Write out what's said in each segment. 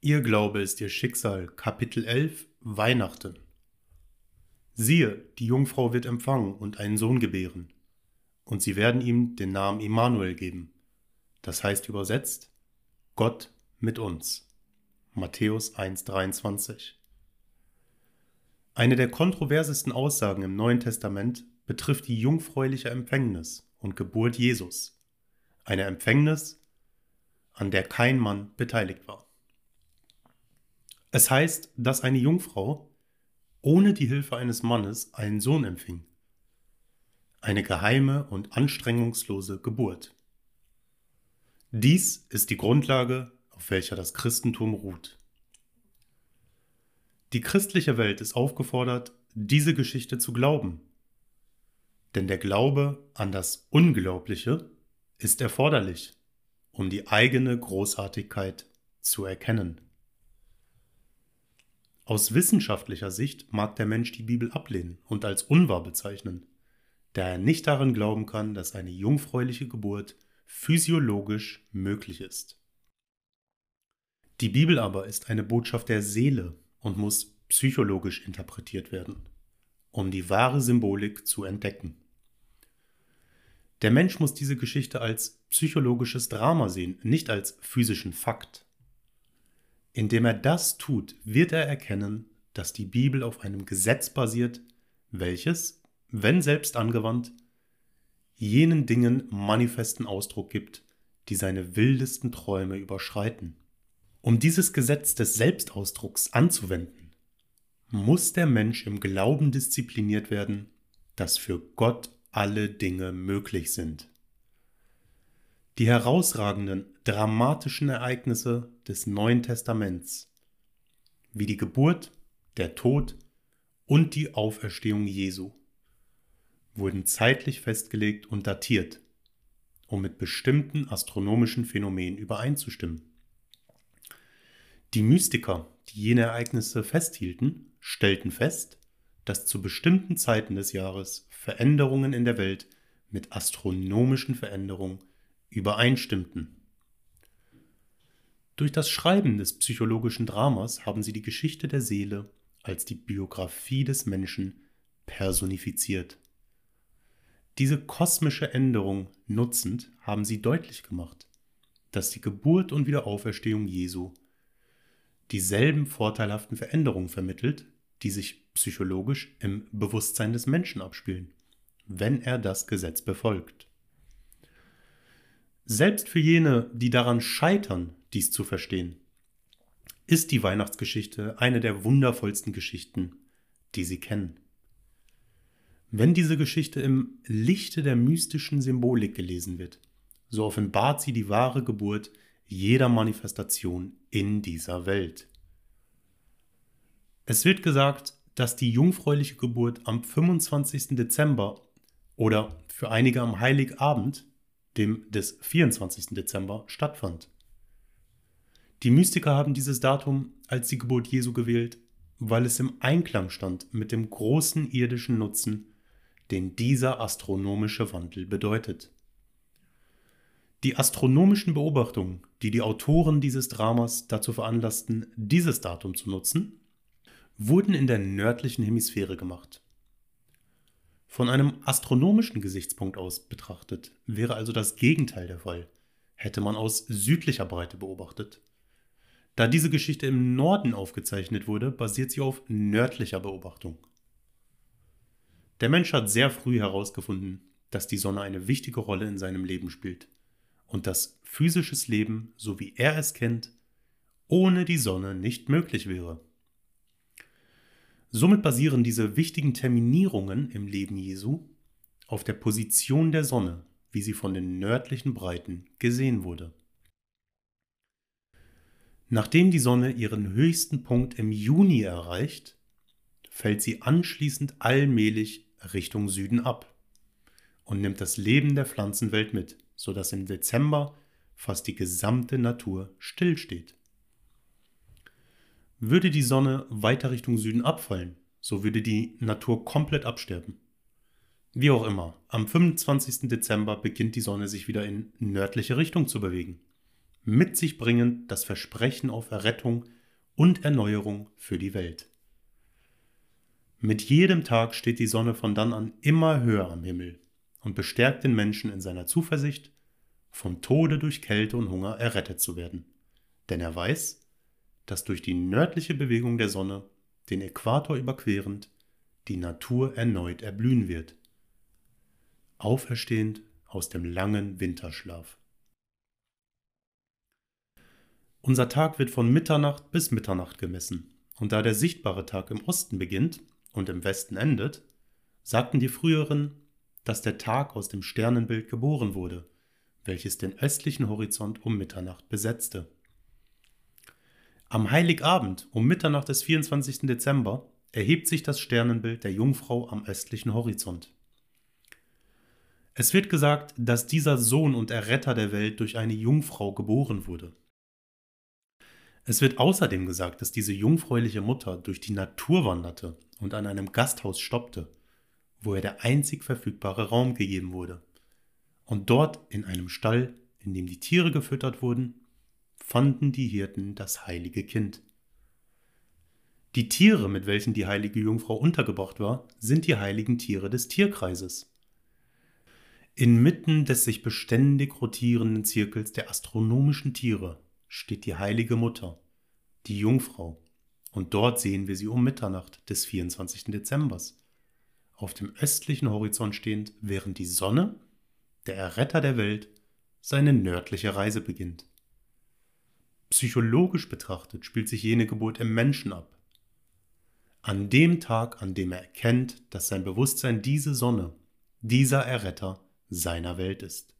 Ihr Glaube ist ihr Schicksal. Kapitel 11 Weihnachten. Siehe, die Jungfrau wird empfangen und einen Sohn gebären. Und sie werden ihm den Namen Immanuel geben. Das heißt übersetzt Gott mit uns. Matthäus 1,23. Eine der kontroversesten Aussagen im Neuen Testament betrifft die jungfräuliche Empfängnis und Geburt Jesus. Eine Empfängnis, an der kein Mann beteiligt war. Es heißt, dass eine Jungfrau ohne die Hilfe eines Mannes einen Sohn empfing. Eine geheime und anstrengungslose Geburt. Dies ist die Grundlage, auf welcher das Christentum ruht. Die christliche Welt ist aufgefordert, diese Geschichte zu glauben. Denn der Glaube an das Unglaubliche ist erforderlich, um die eigene Großartigkeit zu erkennen. Aus wissenschaftlicher Sicht mag der Mensch die Bibel ablehnen und als unwahr bezeichnen, da er nicht daran glauben kann, dass eine jungfräuliche Geburt physiologisch möglich ist. Die Bibel aber ist eine Botschaft der Seele und muss psychologisch interpretiert werden, um die wahre Symbolik zu entdecken. Der Mensch muss diese Geschichte als psychologisches Drama sehen, nicht als physischen Fakt. Indem er das tut, wird er erkennen, dass die Bibel auf einem Gesetz basiert, welches, wenn selbst angewandt, jenen Dingen manifesten Ausdruck gibt, die seine wildesten Träume überschreiten. Um dieses Gesetz des Selbstausdrucks anzuwenden, muss der Mensch im Glauben diszipliniert werden, dass für Gott alle Dinge möglich sind. Die herausragenden, dramatischen Ereignisse des Neuen Testaments, wie die Geburt, der Tod und die Auferstehung Jesu, wurden zeitlich festgelegt und datiert, um mit bestimmten astronomischen Phänomenen übereinzustimmen. Die Mystiker, die jene Ereignisse festhielten, stellten fest, dass zu bestimmten Zeiten des Jahres Veränderungen in der Welt mit astronomischen Veränderungen übereinstimmten. Durch das Schreiben des psychologischen Dramas haben sie die Geschichte der Seele als die Biografie des Menschen personifiziert. Diese kosmische Änderung nutzend haben sie deutlich gemacht, dass die Geburt und Wiederauferstehung Jesu dieselben vorteilhaften Veränderungen vermittelt, die sich psychologisch im Bewusstsein des Menschen abspielen, wenn er das Gesetz befolgt. Selbst für jene, die daran scheitern, dies zu verstehen, ist die Weihnachtsgeschichte eine der wundervollsten Geschichten, die sie kennen. Wenn diese Geschichte im Lichte der mystischen Symbolik gelesen wird, so offenbart sie die wahre Geburt jeder Manifestation in dieser Welt. Es wird gesagt, dass die jungfräuliche Geburt am 25. Dezember oder für einige am Heiligabend dem des 24. Dezember, stattfand. Die Mystiker haben dieses Datum als die Geburt Jesu gewählt, weil es im Einklang stand mit dem großen irdischen Nutzen, den dieser astronomische Wandel bedeutet. Die astronomischen Beobachtungen, die die Autoren dieses Dramas dazu veranlassten, dieses Datum zu nutzen, wurden in der nördlichen Hemisphäre gemacht. Von einem astronomischen Gesichtspunkt aus betrachtet wäre also das Gegenteil der Fall, hätte man aus südlicher Breite beobachtet. Da diese Geschichte im Norden aufgezeichnet wurde, basiert sie auf nördlicher Beobachtung. Der Mensch hat sehr früh herausgefunden, dass die Sonne eine wichtige Rolle in seinem Leben spielt und dass physisches Leben, so wie er es kennt, ohne die Sonne nicht möglich wäre. Somit basieren diese wichtigen Terminierungen im Leben Jesu auf der Position der Sonne, wie sie von den nördlichen Breiten gesehen wurde. Nachdem die Sonne ihren höchsten Punkt im Juni erreicht, fällt sie anschließend allmählich Richtung Süden ab und nimmt das Leben der Pflanzenwelt mit, sodass im Dezember fast die gesamte Natur stillsteht. Würde die Sonne weiter Richtung Süden abfallen, so würde die Natur komplett absterben. Wie auch immer, am 25. Dezember beginnt die Sonne sich wieder in nördliche Richtung zu bewegen. mit sich bringend das Versprechen auf Errettung und Erneuerung für die Welt. Mit jedem Tag steht die Sonne von dann an immer höher am Himmel und bestärkt den Menschen in seiner Zuversicht, vom Tode durch Kälte und Hunger errettet zu werden. Denn er weiß, dass durch die nördliche Bewegung der Sonne, den Äquator überquerend, die Natur erneut erblühen wird. Auferstehend aus dem langen Winterschlaf. Unser Tag wird von Mitternacht bis Mitternacht gemessen, und da der sichtbare Tag im Osten beginnt und im Westen endet, sagten die früheren, dass der Tag aus dem Sternenbild geboren wurde, welches den östlichen Horizont um Mitternacht besetzte. Am Heiligabend um Mitternacht des 24. Dezember erhebt sich das Sternenbild der Jungfrau am östlichen Horizont. Es wird gesagt, dass dieser Sohn und Erretter der Welt durch eine Jungfrau geboren wurde. Es wird außerdem gesagt, dass diese jungfräuliche Mutter durch die Natur wanderte und an einem Gasthaus stoppte, wo ihr der einzig verfügbare Raum gegeben wurde. Und dort in einem Stall, in dem die Tiere gefüttert wurden, fanden die Hirten das heilige Kind. Die Tiere, mit welchen die heilige Jungfrau untergebracht war, sind die heiligen Tiere des Tierkreises. Inmitten des sich beständig rotierenden Zirkels der astronomischen Tiere steht die heilige Mutter, die Jungfrau, und dort sehen wir sie um Mitternacht des 24. Dezembers. Auf dem östlichen Horizont stehend, während die Sonne, der Erretter der Welt, seine nördliche Reise beginnt. Psychologisch betrachtet spielt sich jene Geburt im Menschen ab. An dem Tag, an dem er erkennt, dass sein Bewusstsein diese Sonne, dieser Erretter seiner Welt ist.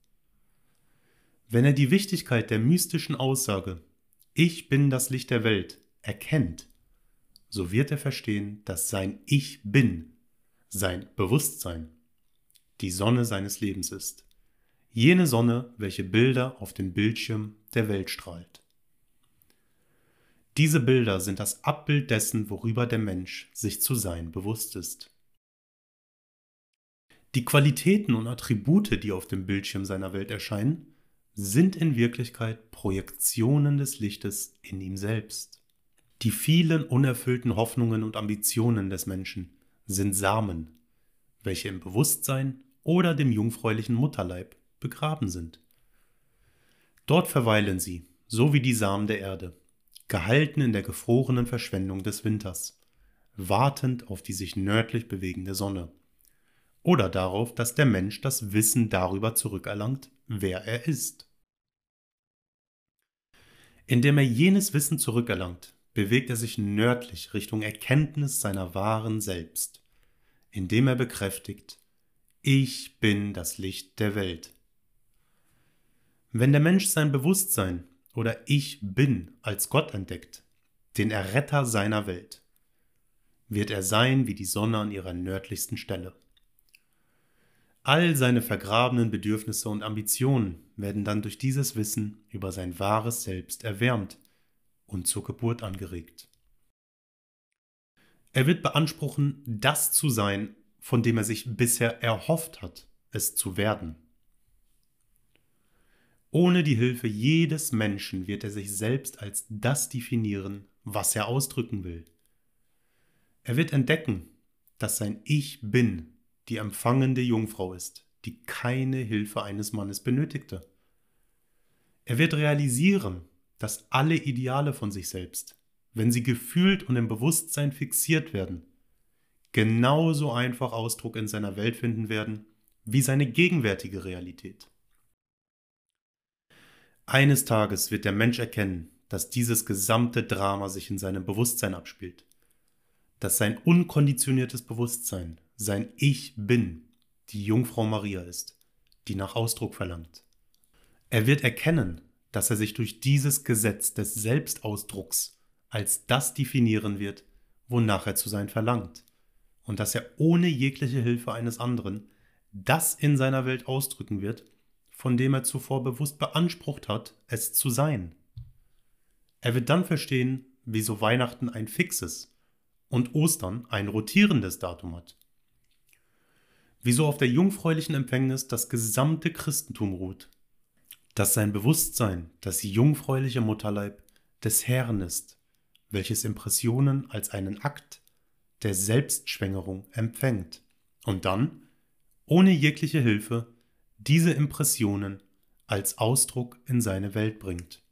Wenn er die Wichtigkeit der mystischen Aussage Ich bin das Licht der Welt erkennt, so wird er verstehen, dass sein Ich bin, sein Bewusstsein, die Sonne seines Lebens ist. Jene Sonne, welche Bilder auf den Bildschirm der Welt strahlt. Diese Bilder sind das Abbild dessen, worüber der Mensch sich zu sein bewusst ist. Die Qualitäten und Attribute, die auf dem Bildschirm seiner Welt erscheinen, sind in Wirklichkeit Projektionen des Lichtes in ihm selbst. Die vielen unerfüllten Hoffnungen und Ambitionen des Menschen sind Samen, welche im Bewusstsein oder dem jungfräulichen Mutterleib begraben sind. Dort verweilen sie, so wie die Samen der Erde, gehalten in der gefrorenen Verschwendung des Winters, wartend auf die sich nördlich bewegende Sonne oder darauf, dass der Mensch das Wissen darüber zurückerlangt, wer er ist. Indem er jenes Wissen zurückerlangt, bewegt er sich nördlich Richtung Erkenntnis seiner wahren Selbst, indem er bekräftigt, ich bin das Licht der Welt. Wenn der Mensch sein Bewusstsein oder Ich bin als Gott entdeckt, den Erretter seiner Welt, wird er sein wie die Sonne an ihrer nördlichsten Stelle. All seine vergrabenen Bedürfnisse und Ambitionen werden dann durch dieses Wissen über sein wahres Selbst erwärmt und zur Geburt angeregt. Er wird beanspruchen, das zu sein, von dem er sich bisher erhofft hat, es zu werden. Ohne die Hilfe jedes Menschen wird er sich selbst als das definieren, was er ausdrücken will. Er wird entdecken, dass sein Ich bin die empfangende Jungfrau ist, die keine Hilfe eines Mannes benötigte. Er wird realisieren, dass alle Ideale von sich selbst, wenn sie gefühlt und im Bewusstsein fixiert werden, genauso einfach Ausdruck in seiner Welt finden werden wie seine gegenwärtige Realität. Eines Tages wird der Mensch erkennen, dass dieses gesamte Drama sich in seinem Bewusstsein abspielt, dass sein unkonditioniertes Bewusstsein sein Ich bin die Jungfrau Maria ist, die nach Ausdruck verlangt. Er wird erkennen, dass er sich durch dieses Gesetz des Selbstausdrucks als das definieren wird, wonach er zu sein verlangt, und dass er ohne jegliche Hilfe eines anderen das in seiner Welt ausdrücken wird, von dem er zuvor bewusst beansprucht hat, es zu sein. Er wird dann verstehen, wieso Weihnachten ein fixes und Ostern ein rotierendes Datum hat wieso auf der jungfräulichen Empfängnis das gesamte Christentum ruht. dass sein Bewusstsein das jungfräuliche Mutterleib des Herrn ist, welches Impressionen als einen Akt der Selbstschwängerung empfängt und dann, ohne jegliche Hilfe, diese Impressionen als Ausdruck in seine Welt bringt.